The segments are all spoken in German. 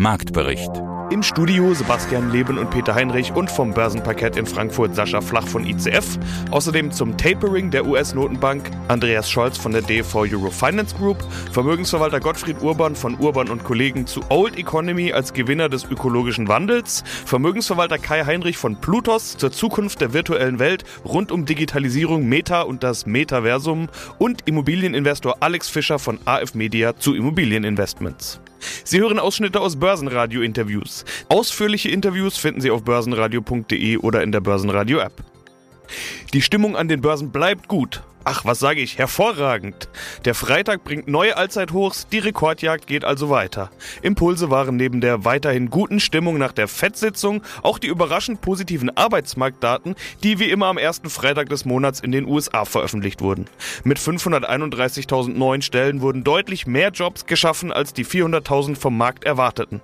Marktbericht. Im Studio Sebastian Leben und Peter Heinrich und vom Börsenparkett in Frankfurt Sascha Flach von ICF. Außerdem zum Tapering der US-Notenbank Andreas Scholz von der DV Euro Finance Group, Vermögensverwalter Gottfried Urban von Urban und Kollegen zu Old Economy als Gewinner des ökologischen Wandels, Vermögensverwalter Kai Heinrich von Plutos zur Zukunft der virtuellen Welt rund um Digitalisierung, Meta und das Metaversum und Immobilieninvestor Alex Fischer von AF Media zu Immobilieninvestments. Sie hören Ausschnitte aus Börsenradio-Interviews. Ausführliche Interviews finden Sie auf börsenradio.de oder in der Börsenradio-App. Die Stimmung an den Börsen bleibt gut. Ach, was sage ich, hervorragend. Der Freitag bringt neue Allzeithochs, die Rekordjagd geht also weiter. Impulse waren neben der weiterhin guten Stimmung nach der FED-Sitzung auch die überraschend positiven Arbeitsmarktdaten, die wie immer am ersten Freitag des Monats in den USA veröffentlicht wurden. Mit 531.000 neuen Stellen wurden deutlich mehr Jobs geschaffen, als die 400.000 vom Markt erwarteten.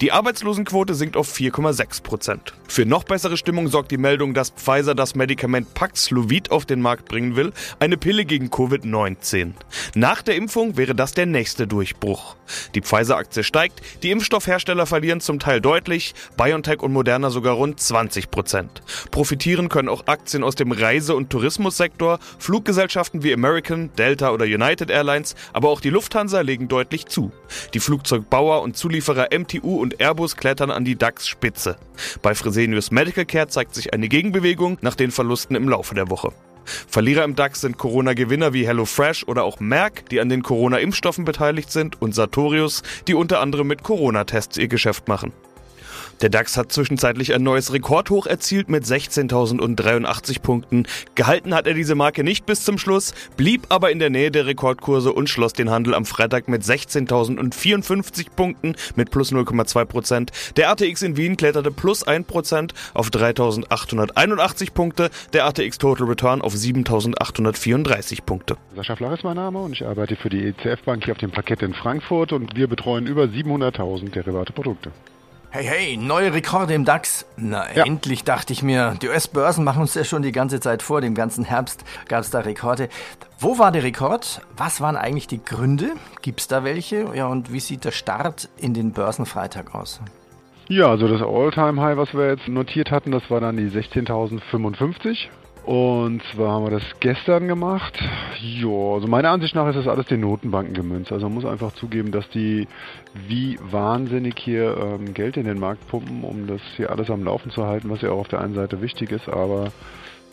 Die Arbeitslosenquote sinkt auf 4,6 Prozent. Für noch bessere Stimmung sorgt die Meldung, dass Pfizer das Medikament Paxlovid auf den Markt bringen will, eine Pille gegen Covid-19. Nach der Impfung wäre das der nächste Durchbruch. Die Pfizer-Aktie steigt, die Impfstoffhersteller verlieren zum Teil deutlich, BioNTech und Moderna sogar rund 20 Prozent. Profitieren können auch Aktien aus dem Reise- und Tourismussektor, Fluggesellschaften wie American, Delta oder United Airlines, aber auch die Lufthansa legen deutlich zu. Die Flugzeugbauer und Zulieferer MTU und Airbus klettern an die DAX-Spitze. Bei Fresenius Medical Care zeigt sich eine Gegenbewegung nach den Verlusten im Laufe der Woche. Verlierer im DAX sind Corona-Gewinner wie HelloFresh oder auch Merck, die an den Corona-Impfstoffen beteiligt sind, und Sartorius, die unter anderem mit Corona-Tests ihr Geschäft machen. Der DAX hat zwischenzeitlich ein neues Rekordhoch erzielt mit 16.083 Punkten. Gehalten hat er diese Marke nicht bis zum Schluss, blieb aber in der Nähe der Rekordkurse und schloss den Handel am Freitag mit 16.054 Punkten mit plus 0,2 Prozent. Der ATX in Wien kletterte plus 1 Prozent auf 3.881 Punkte, der ATX Total Return auf 7.834 Punkte. Sascha Flach ist mein Name und ich arbeite für die ECF Bank hier auf dem Parkett in Frankfurt und wir betreuen über 700.000 derivate Produkte. Hey, hey, neue Rekorde im DAX. Na, Ja. endlich dachte ich mir, die US-Börsen machen uns ja schon die ganze Zeit vor. Dem ganzen Herbst gab es da Rekorde. Wo war der Rekord? Was waren eigentlich die Gründe? Gibt es da welche? Ja, und wie sieht der Start in den Börsenfreitag aus? Ja, also das All-Time-High, was wir jetzt notiert hatten, das war dann die 16.055. Und zwar haben wir das gestern gemacht. Ja, also meiner Ansicht nach ist das alles den Notenbanken gemünzt. Also man muss einfach zugeben, dass die wie wahnsinnig hier ähm, Geld in den Markt pumpen, um das hier alles am Laufen zu halten, was ja auch auf der einen Seite wichtig ist, aber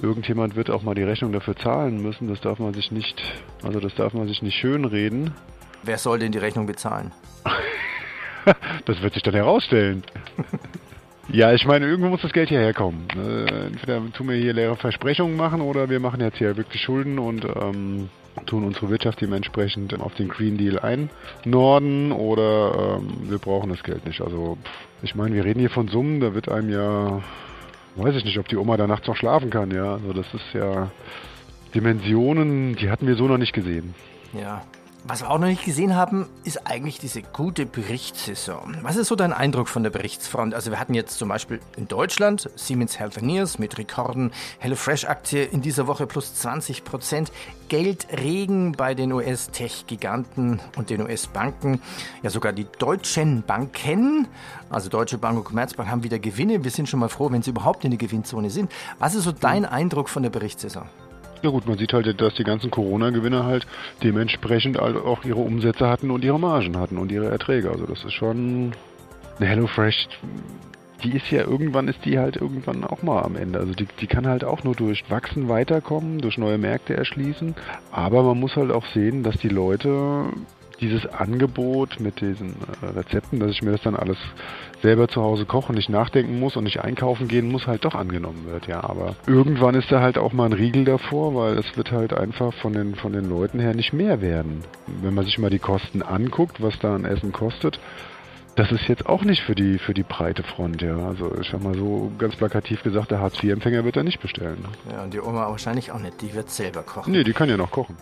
irgendjemand wird auch mal die Rechnung dafür zahlen müssen. Das darf man sich nicht, also das darf man sich nicht schönreden. Wer soll denn die Rechnung bezahlen? Das wird sich dann herausstellen. Ja, ich meine, irgendwo muss das Geld hierher kommen. Äh, Entweder tun wir hier leere Versprechungen machen oder wir machen jetzt hier wirklich Schulden und ähm, tun unsere Wirtschaft dementsprechend auf den Green Deal einnorden oder ähm, wir brauchen das Geld nicht. Also pff, ich meine, wir reden hier von Summen, da wird einem ja, weiß ich nicht, ob die Oma da nachts noch schlafen kann, ja. Also das ist ja Dimensionen, die hatten wir so noch nicht gesehen. Ja. Was wir auch noch nicht gesehen haben, ist eigentlich diese gute Berichtssaison. Was ist so dein Eindruck von der Berichtsfront? Also wir hatten jetzt zum Beispiel in Deutschland Siemens Healthineers mit Rekorden, HelloFresh-Aktie in dieser Woche plus 20 Prozent, Geldregen bei den US-Tech-Giganten und den US-Banken. Ja, sogar die deutschen Banken, also Deutsche Bank und Commerzbank, haben wieder Gewinne. Wir sind schon mal froh, wenn sie überhaupt in der Gewinnzone sind. Was ist so dein Eindruck von der Berichtssaison? Ja gut, man sieht halt, dass die ganzen Corona-Gewinner halt dementsprechend auch ihre Umsätze hatten und ihre Margen hatten und ihre Erträge. Also das ist schon eine HelloFresh, die ist ja irgendwann ist die halt irgendwann auch mal am Ende. Also die, die kann halt auch nur durch Wachsen weiterkommen, durch neue Märkte erschließen. Aber man muss halt auch sehen, dass die Leute dieses Angebot mit diesen äh, Rezepten, dass ich mir das dann alles selber zu Hause koche und nicht nachdenken muss und nicht einkaufen gehen muss, halt doch angenommen wird, ja. Aber irgendwann ist da halt auch mal ein Riegel davor, weil es wird halt einfach von den, von den Leuten her nicht mehr werden. Wenn man sich mal die Kosten anguckt, was da an Essen kostet, das ist jetzt auch nicht für die, für die breite Front, ja. Also ich sag mal so ganz plakativ gesagt, der Hartz-IV-Empfänger wird da nicht bestellen. Ja, und die Oma wahrscheinlich auch nicht. Die wird selber kochen. Nee, die kann ja noch kochen.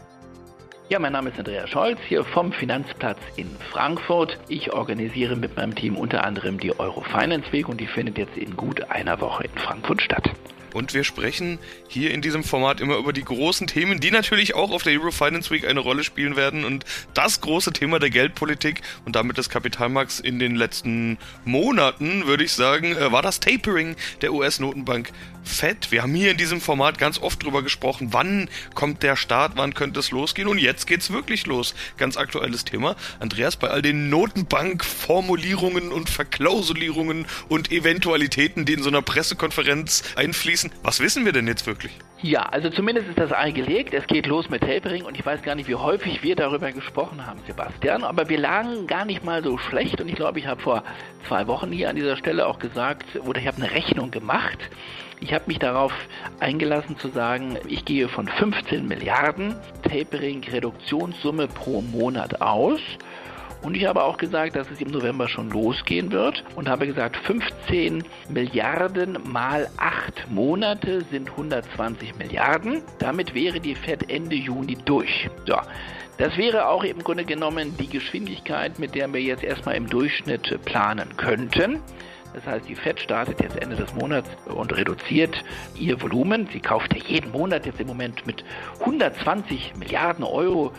Ja, mein Name ist Andreas Scholz, hier vom Finanzplatz in Frankfurt. Ich organisiere mit meinem Team unter anderem die Euro Finance Week und die findet jetzt in gut einer Woche in Frankfurt statt. Und wir sprechen hier in diesem Format immer über die großen Themen, die natürlich auch auf der Euro Finance Week eine Rolle spielen werden und das große Thema der Geldpolitik und damit des Kapitalmarkts in den letzten Monaten, würde ich sagen, äh, war das Tapering der US-Notenbank Fed. Wir haben hier in diesem Format ganz oft drüber gesprochen, wann kommt der Start, wann könnte es losgehen und jetzt geht's wirklich los. Ganz aktuelles Thema. Andreas, bei all den Notenbank-Formulierungen und Verklausulierungen und Eventualitäten, die in so einer Pressekonferenz einfließen, was wissen wir denn jetzt wirklich? Ja, also zumindest ist das Ei gelegt. Es geht los mit Tapering und ich weiß gar nicht, wie häufig wir darüber gesprochen haben, Sebastian. Aber wir lagen gar nicht mal so schlecht und ich glaube, ich habe vor zwei Wochen hier an dieser Stelle auch gesagt, oder ich habe eine Rechnung gemacht. Ich habe mich darauf eingelassen zu sagen, ich gehe von 15 Milliarden Tapering-Reduktionssumme pro Monat aus. Und ich habe auch gesagt, dass es im November schon losgehen wird und habe gesagt, 15 Milliarden mal 8 Monate sind 120 Milliarden. Damit wäre die Fed Ende Juni durch. So. Das wäre auch im Grunde genommen die Geschwindigkeit, mit der wir jetzt erstmal im Durchschnitt planen könnten. Das heißt, die Fed startet jetzt Ende des Monats und reduziert ihr Volumen. Sie kauft ja jeden Monat jetzt im Moment mit 120 Milliarden Euro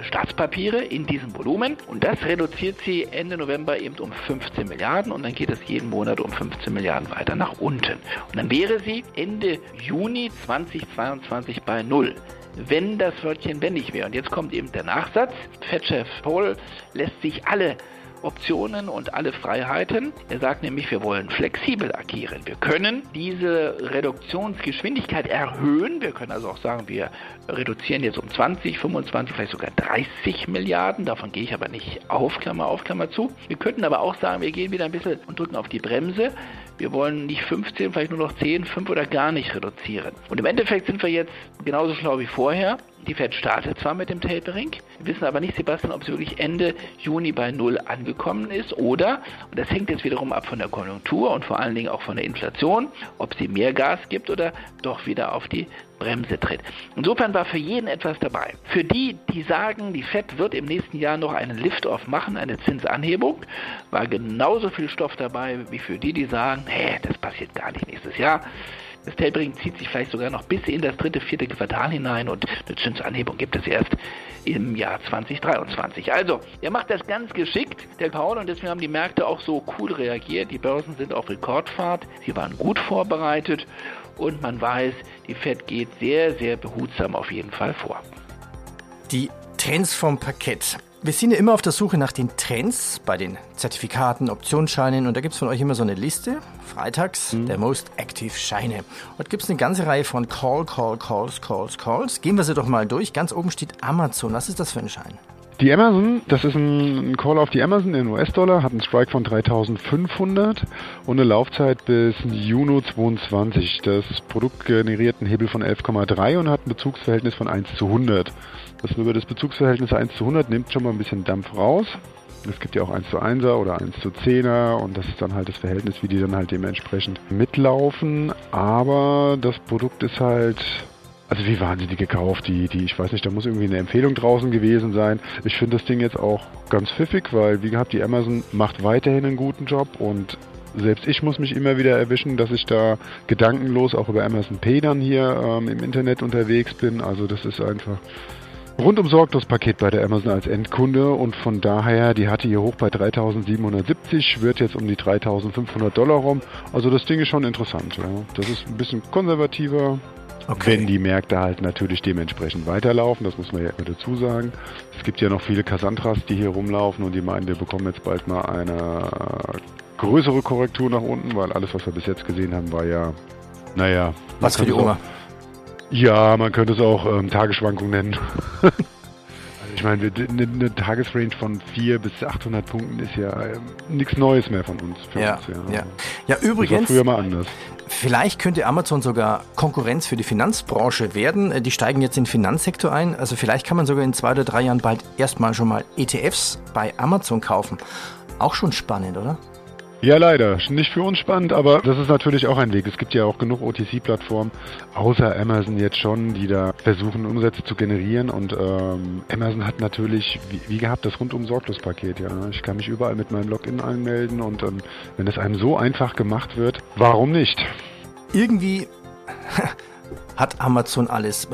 Staatspapiere in diesem Volumen und das reduziert sie Ende November eben um 15 Milliarden und dann geht es jeden Monat um 15 Milliarden weiter nach unten. Und dann wäre sie Ende Juni 2022 bei Null wenn das Wörtchen nicht wäre. Und jetzt kommt eben der Nachsatz. Fed-Chef Paul lässt sich alle Optionen und alle Freiheiten. Er sagt nämlich, wir wollen flexibel agieren. Wir können diese Reduktionsgeschwindigkeit erhöhen. Wir können also auch sagen, wir reduzieren jetzt um 20, 25, vielleicht sogar 30 Milliarden. Davon gehe ich aber nicht auf, Klammer auf, Klammer zu. Wir könnten aber auch sagen, wir gehen wieder ein bisschen und drücken auf die Bremse. Wir wollen nicht 15, vielleicht nur noch 10, 5 oder gar nicht reduzieren. Und im Endeffekt sind wir jetzt genauso schlau wie vorher. Die Fed startet zwar mit dem Tapering, wissen aber nicht, Sebastian, ob sie wirklich Ende Juni bei Null angekommen ist oder, und das hängt jetzt wiederum ab von der Konjunktur und vor allen Dingen auch von der Inflation, ob sie mehr Gas gibt oder doch wieder auf die Bremse tritt. Insofern war für jeden etwas dabei. Für die, die sagen, die Fed wird im nächsten Jahr noch einen Lift-Off machen, eine Zinsanhebung, war genauso viel Stoff dabei wie für die, die sagen, hä, das passiert gar nicht nächstes Jahr. Das Tapering zieht sich vielleicht sogar noch bis in das dritte, vierte Quartal hinein und eine Zinsanhebung gibt es erst im Jahr 2023. Also, er macht das ganz geschickt, der Paul, und deswegen haben die Märkte auch so cool reagiert. Die Börsen sind auf Rekordfahrt, sie waren gut vorbereitet und man weiß, die Fed geht sehr, sehr behutsam auf jeden Fall vor. Die Trends vom Parkett. Wir sind ja immer auf der Suche nach den Trends bei den Zertifikaten, Optionsscheinen und da gibt es von euch immer so eine Liste. Freitags mhm. der Most Active Scheine. Heute gibt es eine ganze Reihe von Call, Call, Calls, Calls, Calls. Gehen wir sie doch mal durch. Ganz oben steht Amazon. Was ist das für ein Schein? Die Amazon, das ist ein Call auf die Amazon in US-Dollar, hat einen Strike von 3500 und eine Laufzeit bis Juni 22. Das Produkt generiert einen Hebel von 11,3 und hat ein Bezugsverhältnis von 1 zu 100. Das über das Bezugsverhältnis 1 zu 100 nimmt schon mal ein bisschen Dampf raus. Es gibt ja auch 1 zu 1er oder 1 zu 10er und das ist dann halt das Verhältnis, wie die dann halt dementsprechend mitlaufen. Aber das Produkt ist halt also wie die gekauft? Die, die, ich weiß nicht, da muss irgendwie eine Empfehlung draußen gewesen sein. Ich finde das Ding jetzt auch ganz pfiffig, weil wie gehabt, die Amazon macht weiterhin einen guten Job und selbst ich muss mich immer wieder erwischen, dass ich da gedankenlos auch über Amazon Pay dann hier ähm, im Internet unterwegs bin. Also das ist einfach rundum sorglos Paket bei der Amazon als Endkunde und von daher, die hatte hier hoch bei 3770, wird jetzt um die 3500 Dollar rum. Also das Ding ist schon interessant. Ja. Das ist ein bisschen konservativer, Okay. Wenn die Märkte halt natürlich dementsprechend weiterlaufen, das muss man ja immer dazu sagen. Es gibt ja noch viele Cassandras, die hier rumlaufen und die meinen, wir bekommen jetzt bald mal eine größere Korrektur nach unten, weil alles, was wir bis jetzt gesehen haben, war ja, naja. Was für die Oma? Ja, man könnte es auch ähm, Tagesschwankung nennen. also ich meine, eine, eine Tagesrange von 400 bis 800 Punkten ist ja ähm, nichts Neues mehr von uns. Ja, uns, ja. ja. ja übrigens. Früher mal anders. Vielleicht könnte Amazon sogar Konkurrenz für die Finanzbranche werden. Äh, die steigen jetzt in den Finanzsektor ein. Also vielleicht kann man sogar in zwei oder drei Jahren bald erstmal schon mal ETFs bei Amazon kaufen. Auch schon spannend, oder? Ja, leider. Nicht für uns spannend, aber das ist natürlich auch ein Weg. Es gibt ja auch genug OTC-Plattformen, außer Amazon jetzt schon, die da versuchen, Umsätze zu generieren. Und ähm, Amazon hat natürlich, wie, wie gehabt, das rundum sorglos Paket. Ja, ich kann mich überall mit meinem Login anmelden und ähm, wenn das einem so einfach gemacht wird, warum nicht? Irgendwie hat Amazon alles?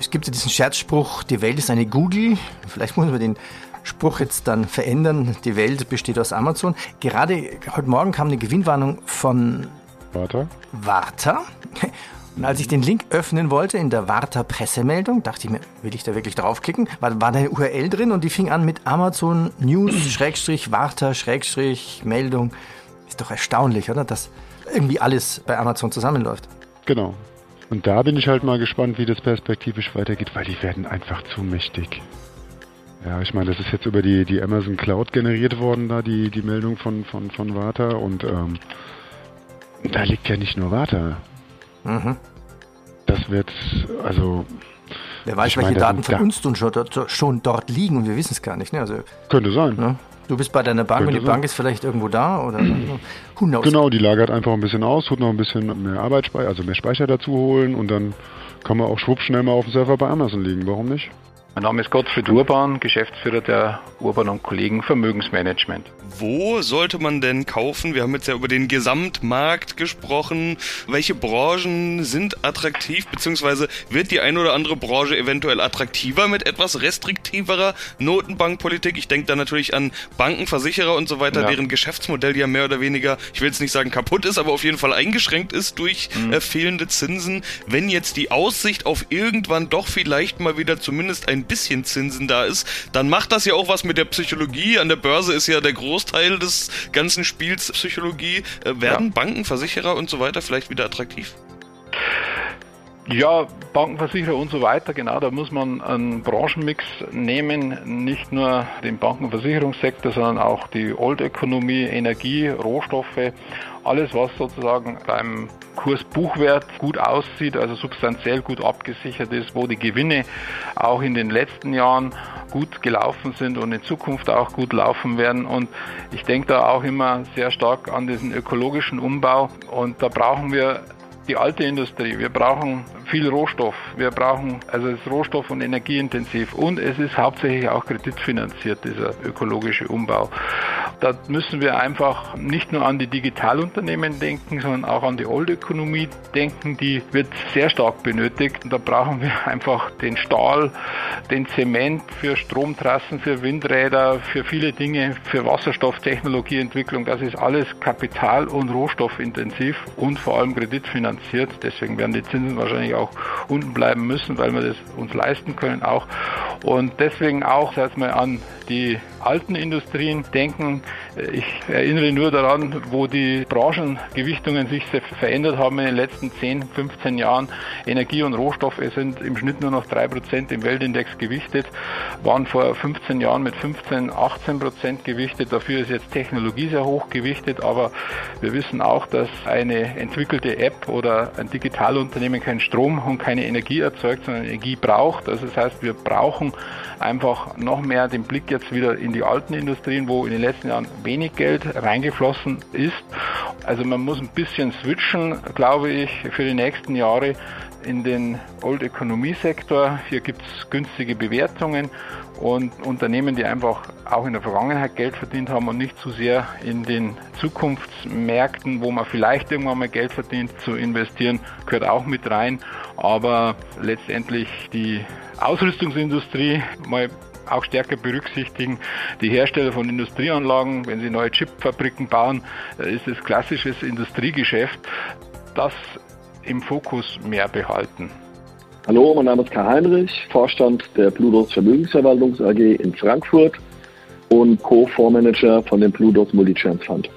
Es gibt ja diesen Scherzspruch, die Welt ist eine Google. Vielleicht muss man den Spruch jetzt dann verändern. Die Welt besteht aus Amazon. Gerade heute Morgen kam eine Gewinnwarnung von Warta. Warta. Und als ich den Link öffnen wollte in der Warta Pressemeldung, dachte ich mir, will ich da wirklich draufklicken? War, war da eine URL drin und die fing an mit Amazon News Schrägstrich Warta Schrägstrich Meldung. Ist doch erstaunlich, oder? Dass irgendwie alles bei Amazon zusammenläuft. Genau. Und da bin ich halt mal gespannt, wie das perspektivisch weitergeht, weil die werden einfach zu mächtig. Ja, ich meine, das ist jetzt über die, die Amazon Cloud generiert worden, da die, die Meldung von, von, von Warta und ähm, da liegt ja nicht nur Warta. Mhm. Das wird, also. Wer weiß, welche meine, Daten von uns schon dort, schon dort liegen und wir wissen es gar nicht. Ne? Also, könnte sein. Ne? Du bist bei deiner Bank könnte und die sein. Bank ist vielleicht irgendwo da oder who knows. Genau, die lagert einfach ein bisschen aus, tut noch ein bisschen mehr Arbeitsspeicher, also mehr Speicher dazu holen und dann kann man auch schwupp schnell mal auf dem Server bei Amazon liegen. Warum nicht? Mein Name ist Gottfried Urban, Geschäftsführer der Urban und Kollegen Vermögensmanagement. Wo sollte man denn kaufen? Wir haben jetzt ja über den Gesamtmarkt gesprochen. Welche Branchen sind attraktiv, beziehungsweise wird die eine oder andere Branche eventuell attraktiver mit etwas restriktiverer Notenbankpolitik? Ich denke da natürlich an Banken, Versicherer und so weiter, ja. deren Geschäftsmodell ja mehr oder weniger, ich will jetzt nicht sagen kaputt ist, aber auf jeden Fall eingeschränkt ist durch mhm. äh, fehlende Zinsen. Wenn jetzt die Aussicht auf irgendwann doch vielleicht mal wieder zumindest ein bisschen Zinsen da ist, dann macht das ja auch was mit der Psychologie. An der Börse ist ja der Großteil des ganzen Spiels Psychologie. Äh, werden ja. Banken, Versicherer und so weiter vielleicht wieder attraktiv? Ja, Bankenversicherer und so weiter, genau, da muss man einen Branchenmix nehmen, nicht nur den Bankenversicherungssektor, sondern auch die Old-Ökonomie, Energie, Rohstoffe, alles, was sozusagen beim Kursbuchwert gut aussieht, also substanziell gut abgesichert ist, wo die Gewinne auch in den letzten Jahren gut gelaufen sind und in Zukunft auch gut laufen werden. Und ich denke da auch immer sehr stark an diesen ökologischen Umbau. Und da brauchen wir die alte Industrie. Wir brauchen viel Rohstoff. Wir brauchen, also es ist rohstoff- und energieintensiv und es ist hauptsächlich auch kreditfinanziert, dieser ökologische Umbau. Da müssen wir einfach nicht nur an die Digitalunternehmen denken, sondern auch an die Old-Ökonomie denken. Die wird sehr stark benötigt. Und da brauchen wir einfach den Stahl, den Zement für Stromtrassen, für Windräder, für viele Dinge, für Wasserstofftechnologieentwicklung. Das ist alles kapital- und rohstoffintensiv und vor allem kreditfinanziert. Deswegen werden die Zinsen wahrscheinlich auch unten bleiben müssen, weil wir das uns leisten können auch. Und deswegen auch, sag mal, an die alten Industrien denken. Ich erinnere nur daran, wo die Branchengewichtungen sich verändert haben in den letzten 10, 15 Jahren. Energie und Rohstoffe sind im Schnitt nur noch 3% im Weltindex gewichtet, waren vor 15 Jahren mit 15, 18% gewichtet. Dafür ist jetzt Technologie sehr hoch gewichtet, aber wir wissen auch, dass eine entwickelte App oder ein Digitalunternehmen keinen Strom und keine Energie erzeugt, sondern Energie braucht. Also das heißt, wir brauchen einfach noch mehr den Blick jetzt wieder in die alten Industrien, wo in den letzten Jahren wenig Geld reingeflossen ist. Also man muss ein bisschen switchen, glaube ich, für die nächsten Jahre in den Old Economy Sektor. Hier gibt es günstige Bewertungen und Unternehmen, die einfach auch in der Vergangenheit Geld verdient haben und nicht zu sehr in den Zukunftsmärkten, wo man vielleicht irgendwann mal Geld verdient, zu investieren, gehört auch mit rein. Aber letztendlich die Ausrüstungsindustrie mal auch stärker berücksichtigen. Die Hersteller von Industrieanlagen, wenn sie neue Chipfabriken bauen, äh, ist es klassisches Industriegeschäft. Das im Fokus mehr behalten. Hallo, mein Name ist Karl Heinrich, Vorstand der Pludos Vermögensverwaltungs AG in Frankfurt und Co-Fondsmanager von dem Pludos Multichance Fund.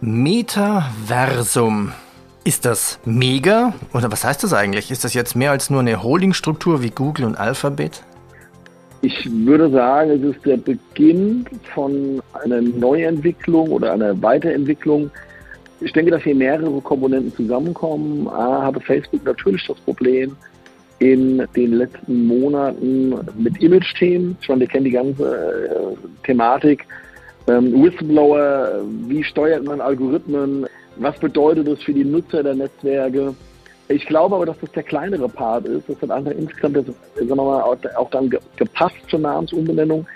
Metaversum. Ist das mega? Oder was heißt das eigentlich? Ist das jetzt mehr als nur eine Holdingstruktur wie Google und Alphabet? Ich würde sagen, es ist der Beginn von einer Neuentwicklung oder einer Weiterentwicklung. Ich denke, dass hier mehrere Komponenten zusammenkommen. A, habe Facebook natürlich das Problem in den letzten Monaten mit Image-Themen. Ich meine, wir kennen die ganze äh, Thematik. Ähm, Whistleblower, wie steuert man Algorithmen? Was bedeutet das für die Nutzer der Netzwerke? Ich glaube aber, dass das der kleinere Part ist. Das hat einfach insgesamt das, sagen wir mal, auch dann gepasst zur Namensumbenennung.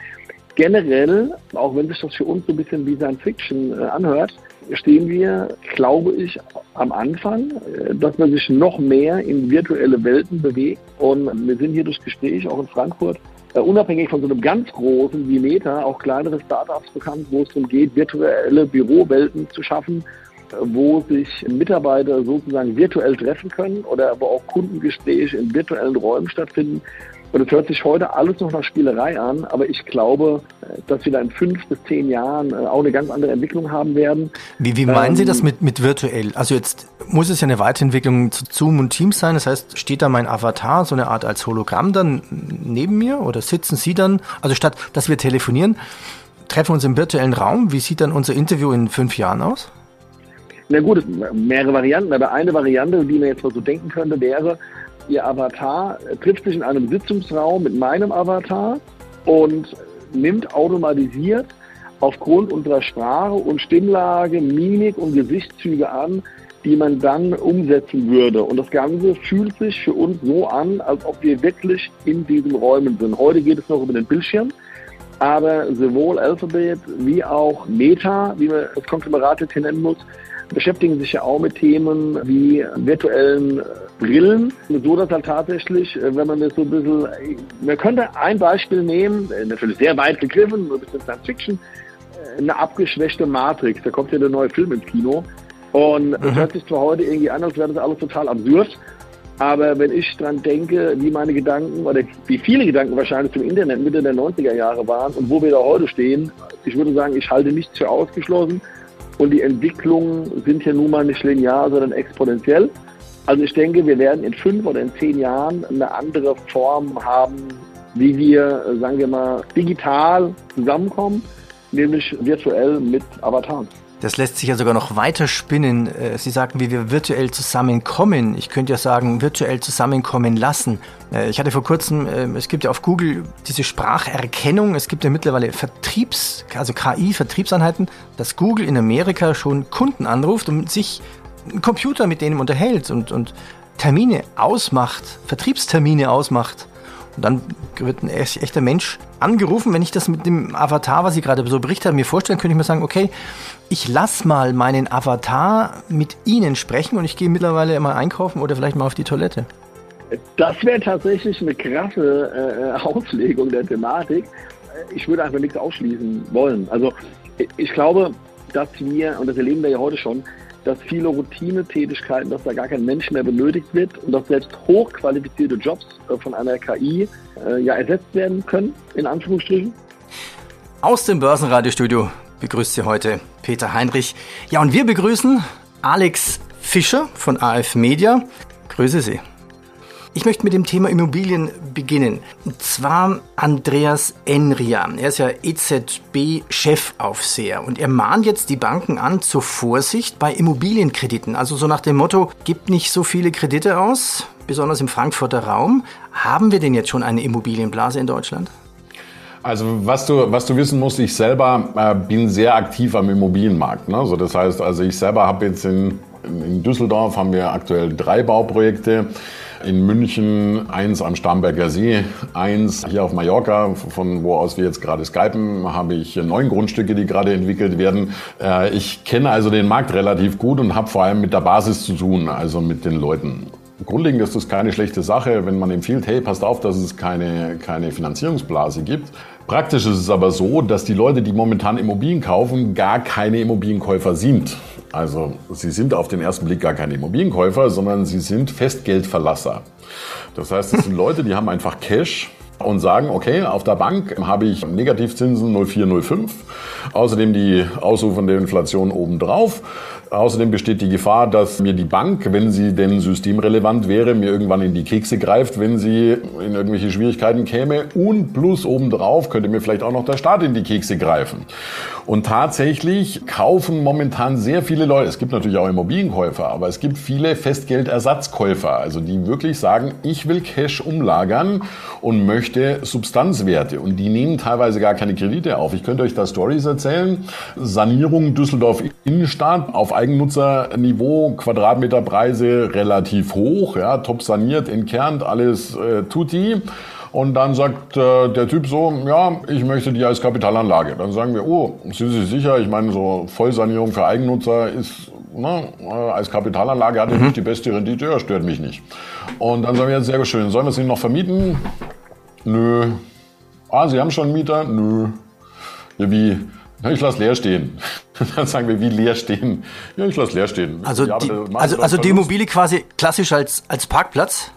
Generell, auch wenn sich das für uns so ein bisschen wie Science Fiction äh, anhört, stehen wir, glaube ich, am Anfang, äh, dass man sich noch mehr in virtuelle Welten bewegt. Und wir sind hier durch Gespräche auch in Frankfurt Uh, unabhängig von so einem ganz großen wie Meta auch kleinere Startups bekannt, wo es darum geht, virtuelle Bürowelten zu schaffen, wo sich Mitarbeiter sozusagen virtuell treffen können oder aber auch Kundengespräche in virtuellen Räumen stattfinden. Und es hört sich heute alles noch nach Spielerei an, aber ich glaube, dass wir da in fünf bis zehn Jahren äh, auch eine ganz andere Entwicklung haben werden. Wie, wie meinen ähm, Sie das mit, mit virtuell? Also jetzt muss es ja eine Weiterentwicklung zu Zoom und Teams sein. Das heißt, steht da mein Avatar, so eine Art als Hologramm dann neben mir oder sitzen Sie dann, also statt dass wir telefonieren, treffen wir uns im virtuellen Raum. Wie sieht dann unser Interview in fünf Jahren aus? Na gut, mehrere Varianten, aber eine Variante, die man jetzt mal so denken könnte, wäre, Ihr Avatar trifft sich in einem Sitzungsraum mit meinem Avatar und nimmt automatisiert aufgrund unserer Sprache und Stimmlage, Mimik und Gesichtszüge an, die man dann umsetzen würde. Und das Ganze fühlt sich für uns so an, als ob wir wirklich in diesen Räumen sind. Heute geht es noch über den Bildschirm, aber sowohl Alphabet wie auch Meta, wie man das Konglomerat jetzt hier nennen muss, beschäftigen sich ja auch mit Themen wie virtuellen Brillen, so dass halt tatsächlich, äh, wenn man das so ein bisschen, man könnte ein Beispiel nehmen, äh, natürlich sehr weit gegriffen, ein bisschen Science Fiction, äh, eine abgeschwächte Matrix, da kommt ja der neue Film ins Kino. Und das mhm. hört sich zwar heute irgendwie an, als wäre das alles total absurd, aber wenn ich dran denke, wie meine Gedanken oder wie viele Gedanken wahrscheinlich zum Internet Mitte der 90er Jahre waren und wo wir da heute stehen, ich würde sagen, ich halte nichts für ausgeschlossen und die Entwicklungen sind ja nun mal nicht linear, sondern exponentiell. Also ich denke, wir werden in fünf oder in zehn Jahren eine andere Form haben, wie wir, sagen wir mal, digital zusammenkommen, nämlich virtuell mit Avataren. Das lässt sich ja sogar noch weiter spinnen. Äh, Sie sagten, wie wir virtuell zusammenkommen. Ich könnte ja sagen, virtuell zusammenkommen lassen. Äh, ich hatte vor kurzem, äh, es gibt ja auf Google diese Spracherkennung. Es gibt ja mittlerweile Vertriebs, also KI-Vertriebseinheiten, dass Google in Amerika schon Kunden anruft und sich einen Computer mit denen unterhält und, und Termine ausmacht, Vertriebstermine ausmacht. Und dann wird ein echter Mensch angerufen. Wenn ich das mit dem Avatar, was Sie gerade so berichtet haben, mir vorstellen, könnte ich mir sagen, okay, ich lasse mal meinen Avatar mit Ihnen sprechen und ich gehe mittlerweile immer einkaufen oder vielleicht mal auf die Toilette. Das wäre tatsächlich eine krasse äh, Auslegung der Thematik. Ich würde einfach nichts ausschließen wollen. Also ich glaube, dass wir, und das erleben wir ja heute schon, dass viele Routinetätigkeiten, dass da gar kein Mensch mehr benötigt wird und dass selbst hochqualifizierte Jobs äh, von einer KI äh, ja ersetzt werden können, in Anführungsstrichen. Aus dem Börsenradiostudio begrüßt Sie heute Peter Heinrich. Ja, und wir begrüßen Alex Fischer von AF Media. Grüße Sie. Ich möchte mit dem Thema Immobilien beginnen. Und zwar Andreas Enria. Er ist ja EZB-Chefaufseher und er mahnt jetzt die Banken an zur Vorsicht bei Immobilienkrediten. Also so nach dem Motto, gibt nicht so viele Kredite aus, besonders im Frankfurter Raum. Haben wir denn jetzt schon eine Immobilienblase in Deutschland? Also was du, was du wissen musst, ich selber äh, bin sehr aktiv am Immobilienmarkt. Ne? Also das heißt, also ich selber habe jetzt in, in Düsseldorf haben wir aktuell drei Bauprojekte in München, eins am Starnberger See, eins hier auf Mallorca, von wo aus wir jetzt gerade skypen, habe ich neun Grundstücke, die gerade entwickelt werden. Äh, ich kenne also den Markt relativ gut und habe vor allem mit der Basis zu tun, also mit den Leuten. Grundlegend ist das keine schlechte Sache, wenn man empfiehlt, hey, passt auf, dass es keine, keine Finanzierungsblase gibt. Praktisch ist es aber so, dass die Leute, die momentan Immobilien kaufen, gar keine Immobilienkäufer sind. Also sie sind auf den ersten Blick gar keine Immobilienkäufer, sondern sie sind Festgeldverlasser. Das heißt, es sind Leute, die haben einfach Cash und sagen, okay, auf der Bank habe ich Negativzinsen 0,405, außerdem die ausufernde Inflation obendrauf Außerdem besteht die Gefahr, dass mir die Bank, wenn sie denn systemrelevant wäre, mir irgendwann in die Kekse greift, wenn sie in irgendwelche Schwierigkeiten käme. Und plus obendrauf könnte mir vielleicht auch noch der Staat in die Kekse greifen. Und tatsächlich kaufen momentan sehr viele Leute, es gibt natürlich auch Immobilienkäufer, aber es gibt viele Festgeldersatzkäufer, also die wirklich sagen, ich will Cash umlagern und möchte Substanzwerte. Und die nehmen teilweise gar keine Kredite auf. Ich könnte euch da Stories erzählen. Sanierung Düsseldorf Innenstadt auf Eigennutzerniveau, Quadratmeterpreise relativ hoch, ja, top saniert, entkernt, alles äh, tutti. Und dann sagt äh, der Typ so, ja, ich möchte die als Kapitalanlage. Dann sagen wir, oh, sind Sie sicher? Ich meine, so Vollsanierung für Eigennutzer ist ne, äh, als Kapitalanlage hat er mhm. nicht die beste Rendite, ja, stört mich nicht. Und dann sagen wir jetzt, sehr schön, sollen wir es Ihnen noch vermieten? Nö. Ah, Sie haben schon einen Mieter? Nö. Ja, wie? ich lasse leer stehen. Dann sagen wir, wie leer stehen? Ja, ich lasse leer stehen. Also, die, also, also die Immobilie quasi klassisch als, als Parkplatz?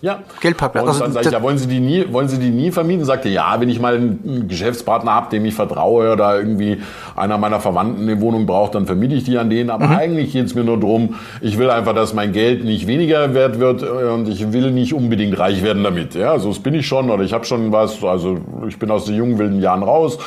Ja. Geldparkplatz. Und also dann sage ich, ja, wollen Sie die nie, wollen Sie die nie vermieten? Sagte, ja, wenn ich mal einen Geschäftspartner habe, dem ich vertraue oder irgendwie einer meiner Verwandten eine Wohnung braucht, dann vermiete ich die an denen. Aber mhm. eigentlich geht es mir nur darum, ich will einfach, dass mein Geld nicht weniger wert wird äh, und ich will nicht unbedingt reich werden damit. Ja, so bin ich schon oder ich habe schon was. Also ich bin aus den jungen wilden Jahren raus.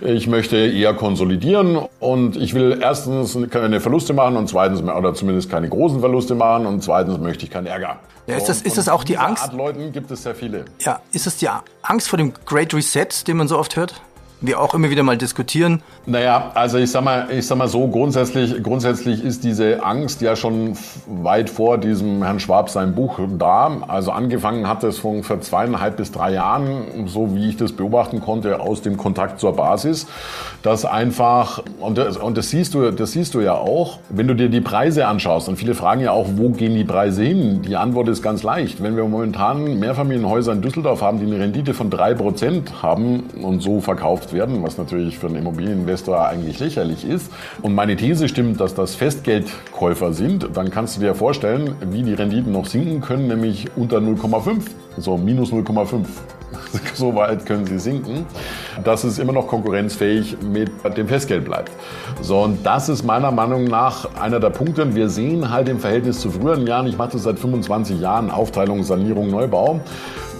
Ich möchte eher konsolidieren und ich will erstens keine Verluste machen und zweitens oder zumindest keine großen Verluste machen und zweitens möchte ich keinen Ärger. Ja, ist das, ist das auch die Angst? Art Leuten gibt es sehr viele. Ja, ist das die Angst vor dem Great Reset, den man so oft hört? Wir auch immer wieder mal diskutieren. Naja, also ich sag mal, ich sag mal so, grundsätzlich, grundsätzlich ist diese Angst ja schon weit vor diesem Herrn Schwab sein Buch da. Also angefangen hat es von vor zweieinhalb bis drei Jahren, so wie ich das beobachten konnte, aus dem Kontakt zur Basis, dass einfach, und das, und das siehst du, das siehst du ja auch, wenn du dir die Preise anschaust, und viele fragen ja auch, wo gehen die Preise hin? Die Antwort ist ganz leicht. Wenn wir momentan Mehrfamilienhäuser in Düsseldorf haben, die eine Rendite von drei Prozent haben und so verkauft verkauft werden, was natürlich für einen Immobilieninvestor eigentlich lächerlich ist, und meine These stimmt, dass das Festgeldkäufer sind, dann kannst du dir vorstellen, wie die Renditen noch sinken können, nämlich unter 0,5, so minus 0,5. so weit können sie sinken, dass es immer noch konkurrenzfähig mit dem Festgeld bleibt. So, und das ist meiner Meinung nach einer der Punkte. Wir sehen halt im Verhältnis zu früheren Jahren, ich mache das seit 25 Jahren, Aufteilung, Sanierung, Neubau,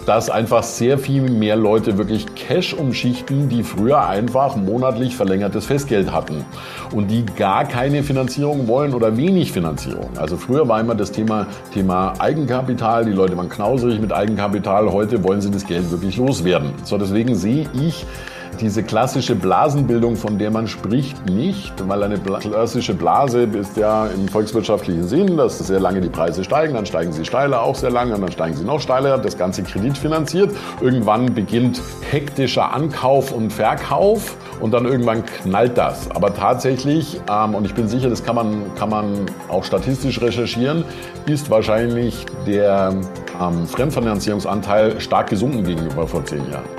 dass einfach sehr viel mehr Leute wirklich Cash umschichten, die früher einfach monatlich verlängertes Festgeld hatten und die gar keine Finanzierung wollen oder wenig Finanzierung. Also früher war immer das Thema, Thema Eigenkapital, die Leute waren knauserig mit Eigenkapital, heute wollen sie das Geld wirklich loswerden. So deswegen sehe ich diese klassische Blasenbildung, von der man spricht, nicht, weil eine klassische Blase ist ja im volkswirtschaftlichen Sinn, dass sehr lange die Preise steigen, dann steigen sie steiler, auch sehr lange, und dann steigen sie noch steiler, das Ganze kreditfinanziert. Irgendwann beginnt hektischer Ankauf und Verkauf und dann irgendwann knallt das. Aber tatsächlich, ähm, und ich bin sicher, das kann man, kann man auch statistisch recherchieren, ist wahrscheinlich der ähm, Fremdfinanzierungsanteil stark gesunken gegenüber vor zehn Jahren.